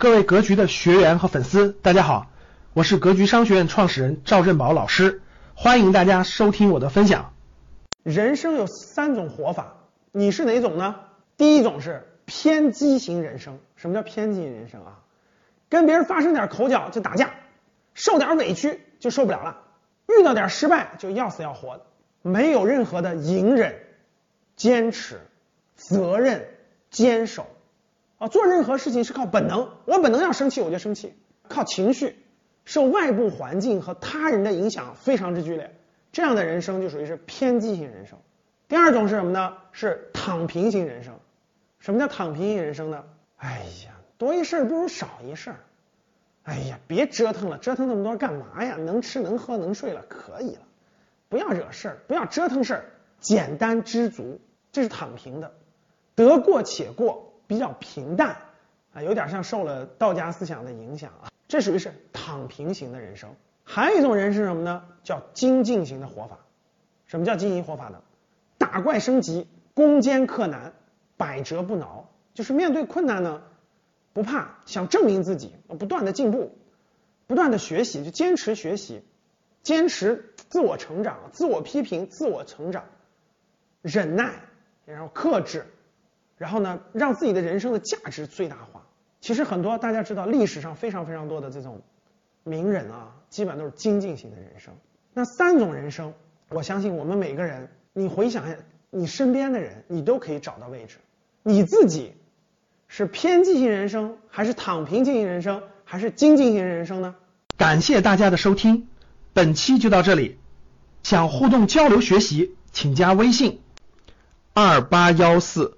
各位格局的学员和粉丝，大家好，我是格局商学院创始人赵振宝老师，欢迎大家收听我的分享。人生有三种活法，你是哪种呢？第一种是偏激型人生。什么叫偏激人生啊？跟别人发生点口角就打架，受点委屈就受不了了，遇到点失败就要死要活的，没有任何的隐忍、坚持、责任、坚守。啊，做任何事情是靠本能，我本能要生气我就生气，靠情绪，受外部环境和他人的影响非常之剧烈，这样的人生就属于是偏激型人生。第二种是什么呢？是躺平型人生。什么叫躺平型人生呢？哎呀，多一事不如少一事。哎呀，别折腾了，折腾那么多干嘛呀？能吃能喝能睡了，可以了，不要惹事儿，不要折腾事儿，简单知足，这是躺平的，得过且过。比较平淡啊，有点像受了道家思想的影响啊，这属于是躺平型的人生。还有一种人是什么呢？叫精进型的活法。什么叫精进活法呢？打怪升级，攻坚克难，百折不挠，就是面对困难呢不怕，想证明自己，不断的进步，不断的学习，就坚持学习，坚持自我成长，自我批评，自我成长，忍耐，然后克制。然后呢，让自己的人生的价值最大化。其实很多大家知道，历史上非常非常多的这种名人啊，基本上都是精进型的人生。那三种人生，我相信我们每个人，你回想一下，你身边的人，你都可以找到位置。你自己是偏激型人生，还是躺平型人生，还是精进型人生呢？感谢大家的收听，本期就到这里。想互动交流学习，请加微信二八幺四。